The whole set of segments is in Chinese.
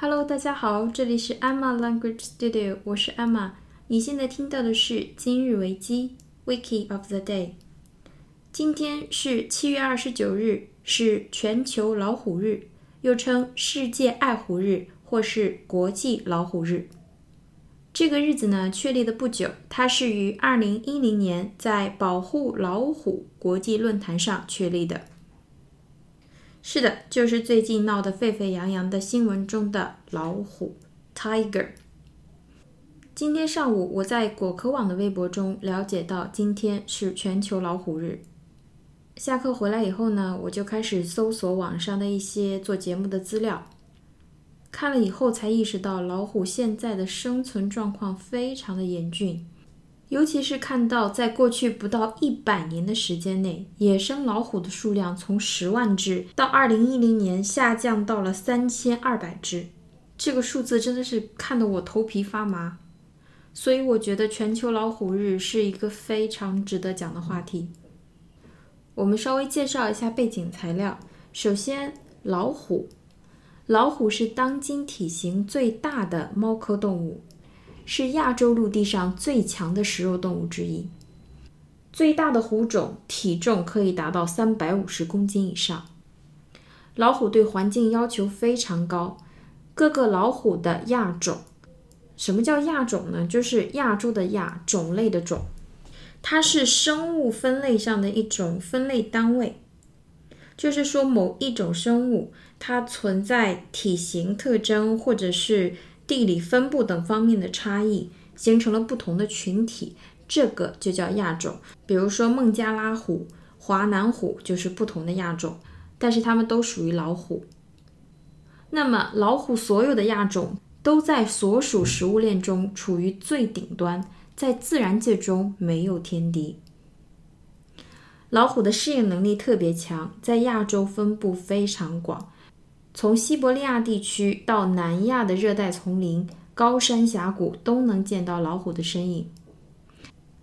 Hello，大家好，这里是 Emma Language Studio，我是 Emma。你现在听到的是今日维基 Wiki of the Day。今天是七月二十九日，是全球老虎日，又称世界爱虎日或是国际老虎日。这个日子呢，确立的不久，它是于二零一零年在保护老虎国际论坛上确立的。是的，就是最近闹得沸沸扬扬的新闻中的老虎 （Tiger）。今天上午，我在果壳网的微博中了解到，今天是全球老虎日。下课回来以后呢，我就开始搜索网上的一些做节目的资料。看了以后，才意识到老虎现在的生存状况非常的严峻，尤其是看到在过去不到一百年的时间内，野生老虎的数量从十万只到二零一零年下降到了三千二百只，这个数字真的是看得我头皮发麻。所以我觉得全球老虎日是一个非常值得讲的话题。我们稍微介绍一下背景材料，首先老虎。老虎是当今体型最大的猫科动物，是亚洲陆地上最强的食肉动物之一。最大的虎种体重可以达到三百五十公斤以上。老虎对环境要求非常高，各个老虎的亚种，什么叫亚种呢？就是亚洲的亚，种类的种，它是生物分类上的一种分类单位。就是说，某一种生物它存在体型特征或者是地理分布等方面的差异，形成了不同的群体，这个就叫亚种。比如说孟加拉虎、华南虎就是不同的亚种，但是它们都属于老虎。那么老虎所有的亚种都在所属食物链中处于最顶端，在自然界中没有天敌。老虎的适应能力特别强，在亚洲分布非常广，从西伯利亚地区到南亚的热带丛林、高山峡谷都能见到老虎的身影。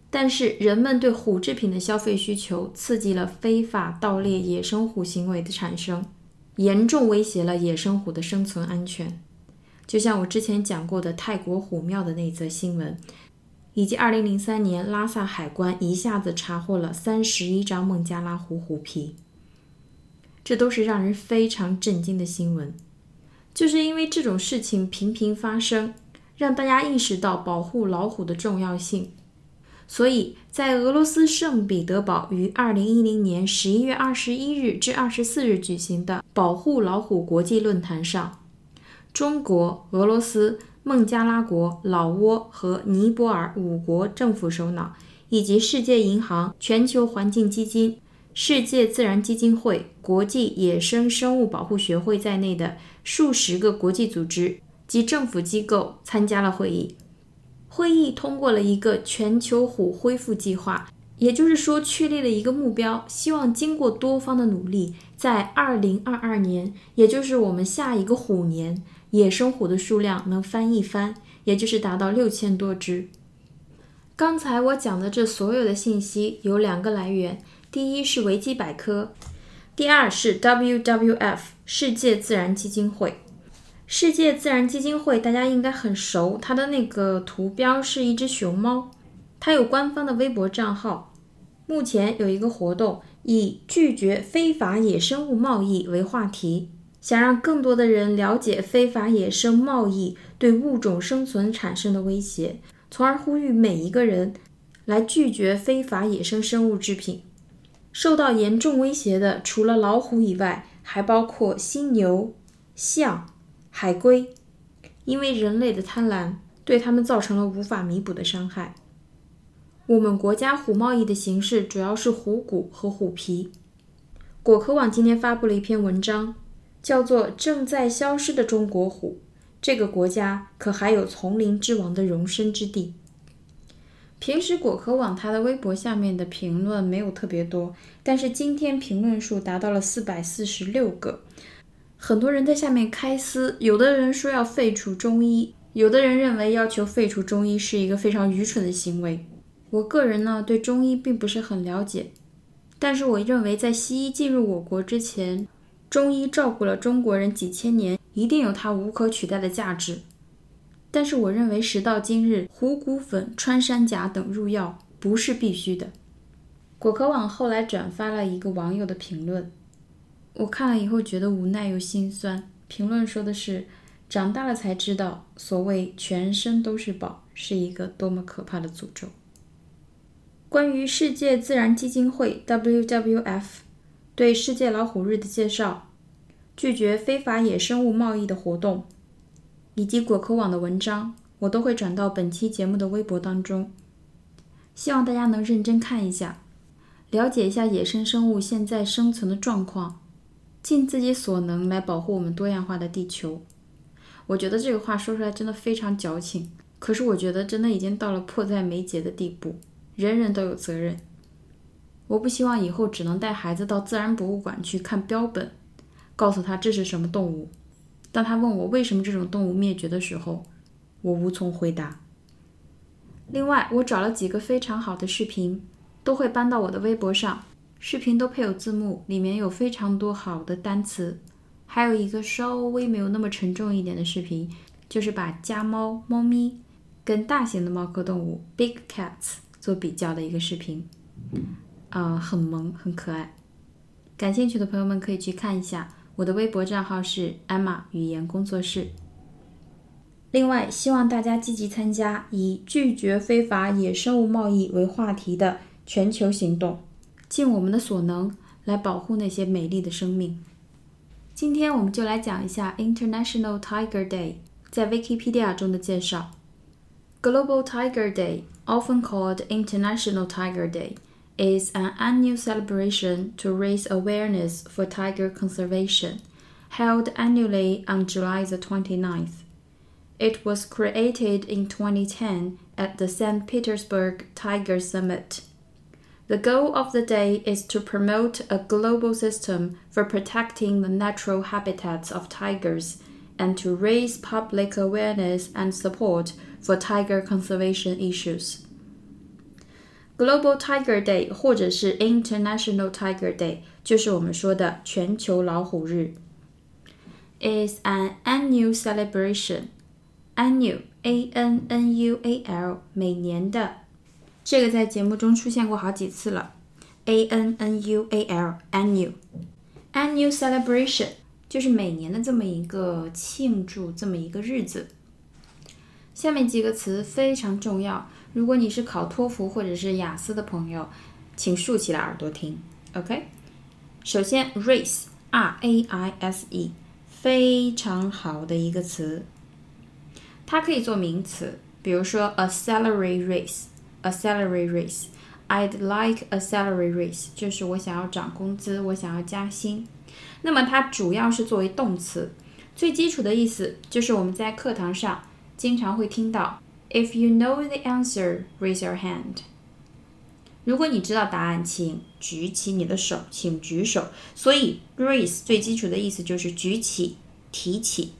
但是，人们对虎制品的消费需求，刺激了非法盗猎野生虎行为的产生，严重威胁了野生虎的生存安全。就像我之前讲过的泰国虎庙的那则新闻。以及2003年拉萨海关一下子查获了三十一张孟加拉虎虎皮，这都是让人非常震惊的新闻。就是因为这种事情频频发生，让大家意识到保护老虎的重要性。所以在俄罗斯圣彼得堡于2010年11月21日至24日举行的保护老虎国际论坛上，中国、俄罗斯。孟加拉国、老挝和尼泊尔五国政府首脑，以及世界银行、全球环境基金、世界自然基金会、国际野生生物保护学会在内的数十个国际组织及政府机构参加了会议。会议通过了一个全球虎恢复计划，也就是说，确立了一个目标，希望经过多方的努力，在2022年，也就是我们下一个虎年。野生虎的数量能翻一番，也就是达到六千多只。刚才我讲的这所有的信息有两个来源，第一是维基百科，第二是 WWF 世界自然基金会。世界自然基金会大家应该很熟，它的那个图标是一只熊猫，它有官方的微博账号。目前有一个活动，以拒绝非法野生物贸易为话题。想让更多的人了解非法野生贸易对物种生存产生的威胁，从而呼吁每一个人来拒绝非法野生生物制品。受到严重威胁的，除了老虎以外，还包括犀牛、象、海龟，因为人类的贪婪对它们造成了无法弥补的伤害。我们国家虎贸易的形式主要是虎骨和虎皮。果壳网今天发布了一篇文章。叫做正在消失的中国虎，这个国家可还有丛林之王的容身之地。平时果壳网它的微博下面的评论没有特别多，但是今天评论数达到了四百四十六个，很多人在下面开撕，有的人说要废除中医，有的人认为要求废除中医是一个非常愚蠢的行为。我个人呢对中医并不是很了解，但是我认为在西医进入我国之前。中医照顾了中国人几千年，一定有它无可取代的价值。但是我认为时到今日，虎骨粉、穿山甲等入药不是必须的。果壳网后来转发了一个网友的评论，我看了以后觉得无奈又心酸。评论说的是：长大了才知道，所谓全身都是宝，是一个多么可怕的诅咒。关于世界自然基金会 （WWF） 对世界老虎日的介绍，拒绝非法野生物贸易的活动。以及果壳网的文章，我都会转到本期节目的微博当中，希望大家能认真看一下，了解一下野生生物现在生存的状况，尽自己所能来保护我们多样化的地球。我觉得这个话说出来真的非常矫情，可是我觉得真的已经到了迫在眉睫的地步，人人都有责任。我不希望以后只能带孩子到自然博物馆去看标本，告诉他这是什么动物。当他问我为什么这种动物灭绝的时候，我无从回答。另外，我找了几个非常好的视频，都会搬到我的微博上。视频都配有字幕，里面有非常多好的单词。还有一个稍微没有那么沉重一点的视频，就是把家猫、猫咪跟大型的猫科动物 （big cats） 做比较的一个视频，啊，很萌，很可爱。感兴趣的朋友们可以去看一下。我的微博账号是 Emma 语言工作室。另外，希望大家积极参加以拒绝非法野生物贸易为话题的全球行动，尽我们的所能来保护那些美丽的生命。今天我们就来讲一下 International Tiger Day 在 Wikipedia 中的介绍。Global Tiger Day, often called International Tiger Day. Is an annual celebration to raise awareness for tiger conservation, held annually on July the 29th. It was created in 2010 at the St. Petersburg Tiger Summit. The goal of the day is to promote a global system for protecting the natural habitats of tigers and to raise public awareness and support for tiger conservation issues. Global Tiger Day 或者是 International Tiger Day，就是我们说的全球老虎日。Is an annual celebration. Annual, A-N-N-U-A-L，每年的。这个在节目中出现过好几次了。A-N-N-U-A-L, annual. Annual celebration 就是每年的这么一个庆祝，这么一个日子。下面几个词非常重要。 如果你是考托福或者是雅思的朋友，请竖起来耳朵听，OK？首先，race，R A I S E，非常好的一个词，它可以做名词，比如说 a salary raise，a salary raise，I'd like a salary raise，就是我想要涨工资，我想要加薪。那么它主要是作为动词，最基础的意思就是我们在课堂上经常会听到。If you know the answer, raise your hand. 如果你知道答案，请举起你的手，请举手。所以，raise 最基础的意思就是举起、提起。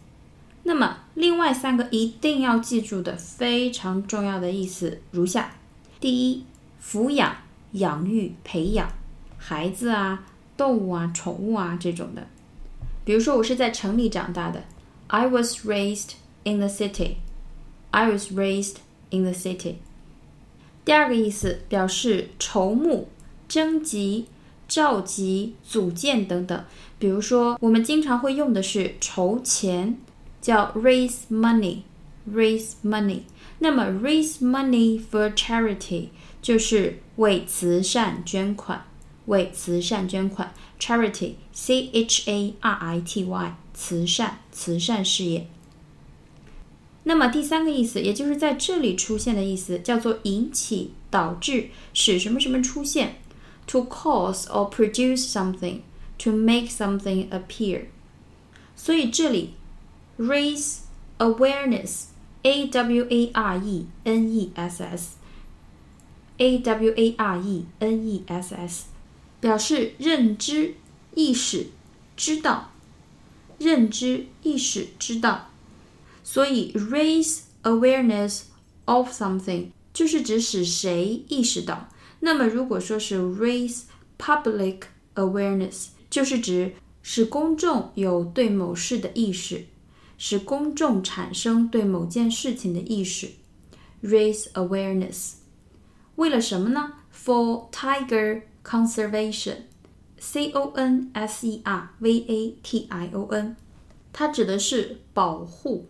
那么，另外三个一定要记住的非常重要的意思如下：第一，抚养、养育、培养孩子啊、动物啊、宠物啊这种的。比如说，我是在城里长大的，I was raised in the city。I was raised in the city。第二个意思表示筹募、征集、召集、组建等等。比如说，我们经常会用的是筹钱，叫 raise money，raise money。那么 raise money for charity 就是为慈善捐款，为慈善捐款。charity，c h a r i t y，慈善，慈善事业。那么第三个意思，也就是在这里出现的意思，叫做引起、导致、使什么什么出现，to cause or produce something, to make something appear。所以这里 raise awareness, a w a r e n e s s, a w a r e n e s s，表示认知、意识、知道，认知、意识、知道。所以，raise awareness of something 就是指使谁意识到。那么，如果说是 raise public awareness，就是指使公众有对某事的意识。 使公众产生对某件事情的意识，raise awareness。为了什么呢？For tiger conservation，C O N S E R V A T I O N，它指的是保护，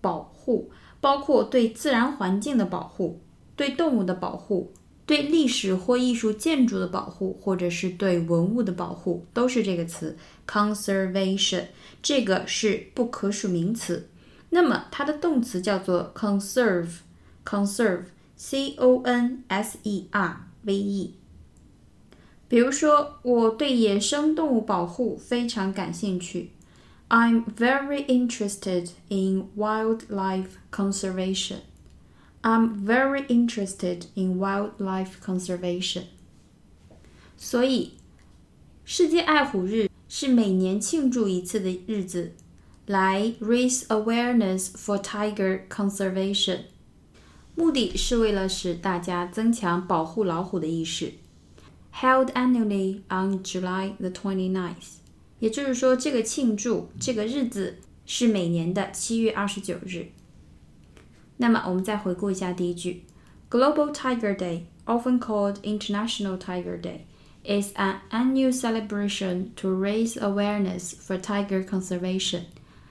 保护，包括对自然环境的保护，对动物的保护。对历史或艺术建筑的保护，或者是对文物的保护，都是这个词 conservation。这个是不可数名词。那么它的动词叫做 conserve，conserve，c o n s e r v e。比如说，我对野生动物保护非常感兴趣。I'm very interested in wildlife conservation. I'm very interested in wildlife conservation. 所以，世界爱虎日是每年庆祝一次的日子，来 raise awareness for tiger conservation。目的是为了使大家增强保护老虎的意识。Held annually on July the 29th， 也就是说，这个庆祝这个日子是每年的七月二十九日。那么我们再回顾一下第一句：Global Tiger Day, often called International Tiger Day, is an annual celebration to raise awareness for tiger conservation,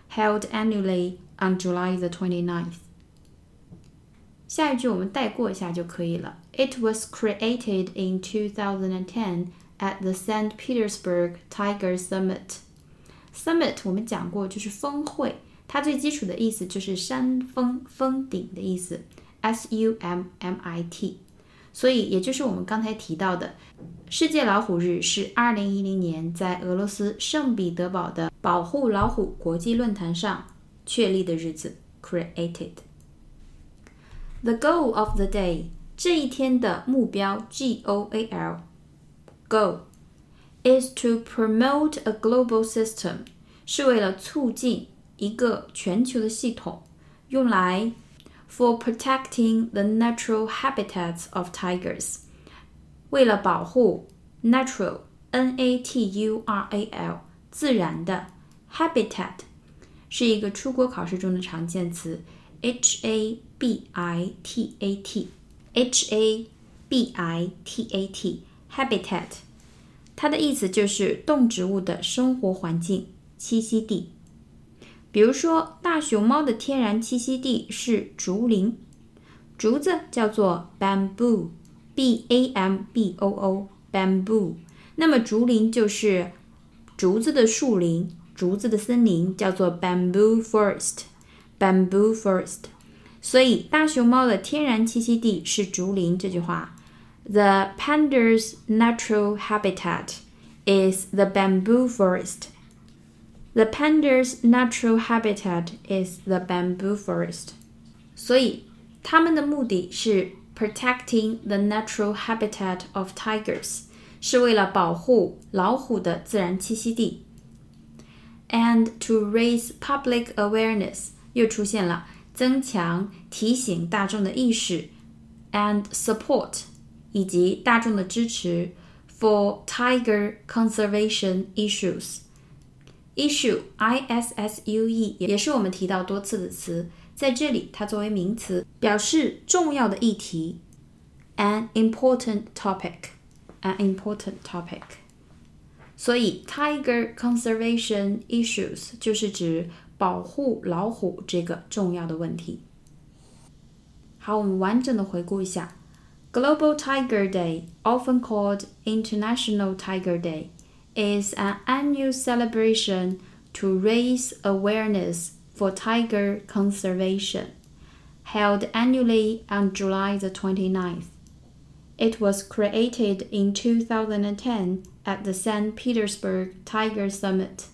held annually on July the 29th. 下一句我们带过一下就可以了。It was created in 2010 at the St. Petersburg Tiger Summit. Summit 我们讲过就是峰会。它最基础的意思就是山峰、峰顶的意思，S U M M I T。所以，也就是我们刚才提到的，世界老虎日是二零一零年在俄罗斯圣彼得堡的保护老虎国际论坛上确立的日子，created。The goal of the day，这一天的目标，G O A L，goal，is to promote a global system，是为了促进。一个全球的系统，用来 for protecting the natural habitats of tigers，为了保护 natural n a t u r a l 自然的 habitat 是一个出国考试中的常见词 h a b i t a t h a b i t a t habitat，它的意思就是动植物的生活环境栖息地。比如说，大熊猫的天然栖息地是竹林，竹子叫做 bamboo，b a m b o o，bamboo。那么竹林就是竹子的树林，竹子的森林叫做 bamboo forest，bamboo forest。所以，大熊猫的天然栖息地是竹林。这句话 ，The panda's natural habitat is the bamboo forest。The panda's natural habitat is the bamboo forest. 所以，他们的目的是 protecting the natural habitat of tigers，是为了保护老虎的自然栖息地。And to raise public awareness，又出现了增强、提醒大众的意识，and support， 以及大众的支持 for tiger conservation issues。Issue, i s s u e，也是我们提到多次的词，在这里它作为名词，表示重要的议题，an important topic, an important topic。所以，tiger conservation issues 就是指保护老虎这个重要的问题。好，我们完整的回顾一下，Global Tiger Day, often called International Tiger Day, is an annual celebration to raise awareness for tiger conservation, held annually on July the 29th. It was created in 2010 at the St. Petersburg Tiger Summit.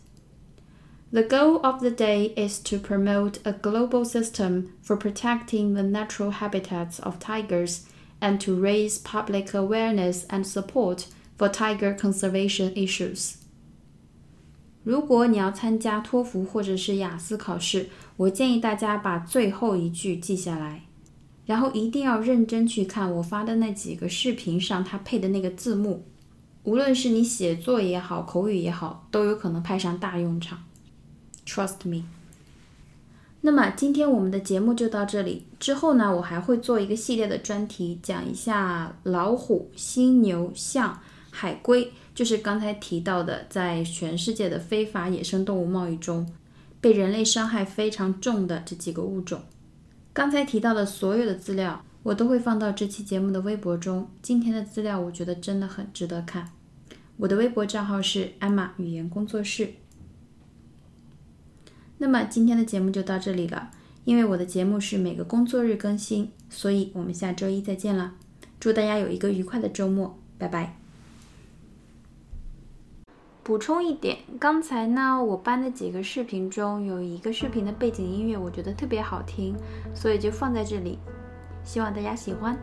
The goal of the day is to promote a global system for protecting the natural habitats of tigers and to raise public awareness and support For tiger conservation issues。如果你要参加托福或者是雅思考试，我建议大家把最后一句记下来，然后一定要认真去看我发的那几个视频上它配的那个字幕。无论是你写作也好，口语也好，都有可能派上大用场。Trust me。那么今天我们的节目就到这里。之后呢，我还会做一个系列的专题，讲一下老虎、犀牛、象、海龟，就是刚才提到的，在全世界的非法野生动物贸易中，被人类伤害非常重的这几个物种。刚才提到的所有的资料，我都会放到这期节目的微博中。今天的资料，我觉得真的很值得看。我的微博账号是艾玛语言工作室。那么今天的节目就到这里了。因为我的节目是每个工作日更新，所以我们下周一再见了。祝大家有一个愉快的周末，拜拜。补充一点，刚才呢我搬的几个视频中有一个视频的背景音乐，我觉得特别好听，所以就放在这里，希望大家喜欢。